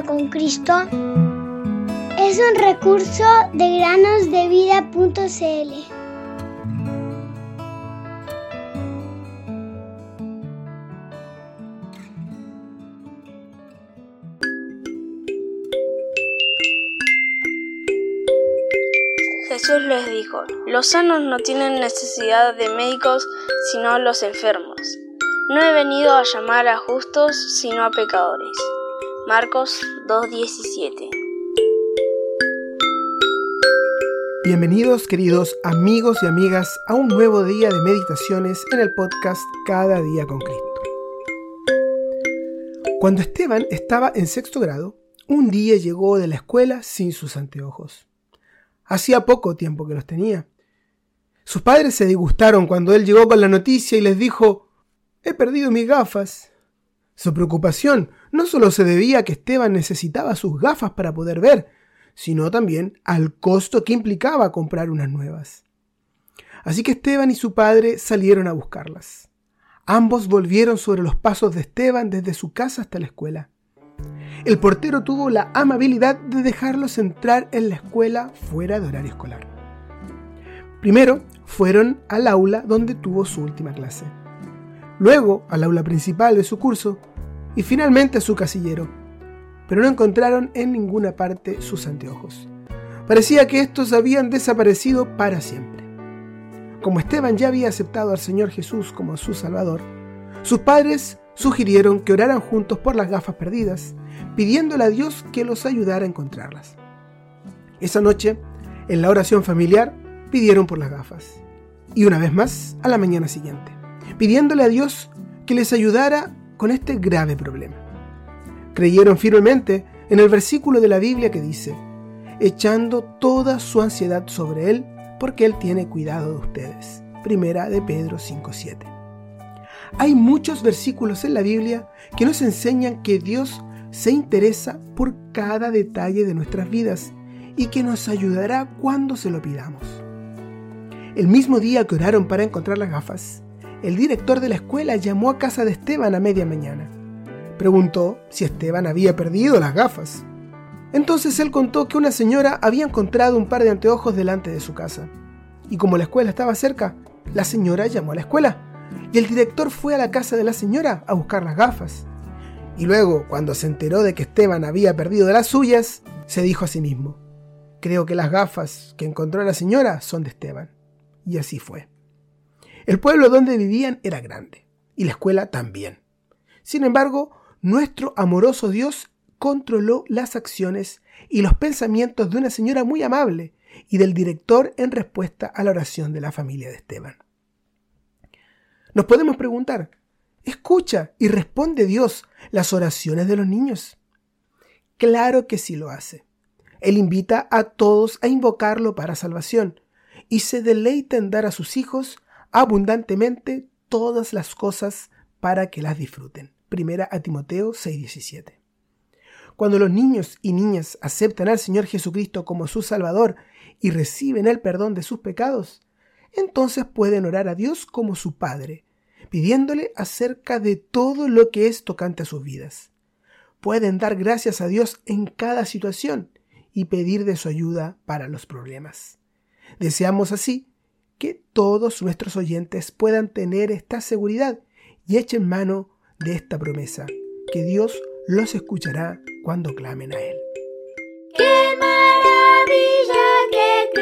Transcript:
con Cristo es un recurso de granosdevida.cl. Jesús les dijo, los sanos no tienen necesidad de médicos, sino los enfermos. No he venido a llamar a justos, sino a pecadores. Marcos 2.17 Bienvenidos queridos amigos y amigas a un nuevo día de meditaciones en el podcast Cada día con Cristo. Cuando Esteban estaba en sexto grado, un día llegó de la escuela sin sus anteojos. Hacía poco tiempo que los tenía. Sus padres se disgustaron cuando él llegó con la noticia y les dijo, he perdido mis gafas. Su preocupación no solo se debía a que Esteban necesitaba sus gafas para poder ver, sino también al costo que implicaba comprar unas nuevas. Así que Esteban y su padre salieron a buscarlas. Ambos volvieron sobre los pasos de Esteban desde su casa hasta la escuela. El portero tuvo la amabilidad de dejarlos entrar en la escuela fuera de horario escolar. Primero fueron al aula donde tuvo su última clase. Luego al aula principal de su curso y finalmente su casillero pero no encontraron en ninguna parte sus anteojos. Parecía que estos habían desaparecido para siempre. Como Esteban ya había aceptado al Señor Jesús como su Salvador, sus padres sugirieron que oraran juntos por las gafas perdidas, pidiéndole a Dios que los ayudara a encontrarlas. Esa noche, en la oración familiar, pidieron por las gafas. Y una vez más, a la mañana siguiente, pidiéndole a Dios que les ayudara con este grave problema. Creyeron firmemente en el versículo de la Biblia que dice, echando toda su ansiedad sobre Él, porque Él tiene cuidado de ustedes. Primera de Pedro 5.7. Hay muchos versículos en la Biblia que nos enseñan que Dios se interesa por cada detalle de nuestras vidas y que nos ayudará cuando se lo pidamos. El mismo día que oraron para encontrar las gafas, el director de la escuela llamó a casa de Esteban a media mañana Preguntó si Esteban había perdido las gafas. Entonces él contó que una señora había encontrado un par de anteojos delante de su casa. Y como la escuela estaba cerca, la señora llamó a la escuela. Y el director fue a la casa de la señora a buscar las gafas. Y luego, cuando se enteró de que Esteban había perdido las suyas, se dijo a sí mismo, creo que las gafas que encontró la señora son de Esteban. Y así fue. El pueblo donde vivían era grande, y la escuela también. Sin embargo, nuestro amoroso Dios controló las acciones y los pensamientos de una señora muy amable y del director en respuesta a la oración de la familia de Esteban. Nos podemos preguntar, ¿escucha y responde Dios las oraciones de los niños? Claro que sí lo hace. Él invita a todos a invocarlo para salvación y se deleita en dar a sus hijos abundantemente todas las cosas para que las disfruten. Primera a Timoteo 6:17. Cuando los niños y niñas aceptan al Señor Jesucristo como su Salvador y reciben el perdón de sus pecados, entonces pueden orar a Dios como su Padre, pidiéndole acerca de todo lo que es tocante a sus vidas. Pueden dar gracias a Dios en cada situación y pedir de su ayuda para los problemas. Deseamos así que todos nuestros oyentes puedan tener esta seguridad y echen mano de esta promesa, que Dios los escuchará cuando clamen a Él. ¡Qué maravilla que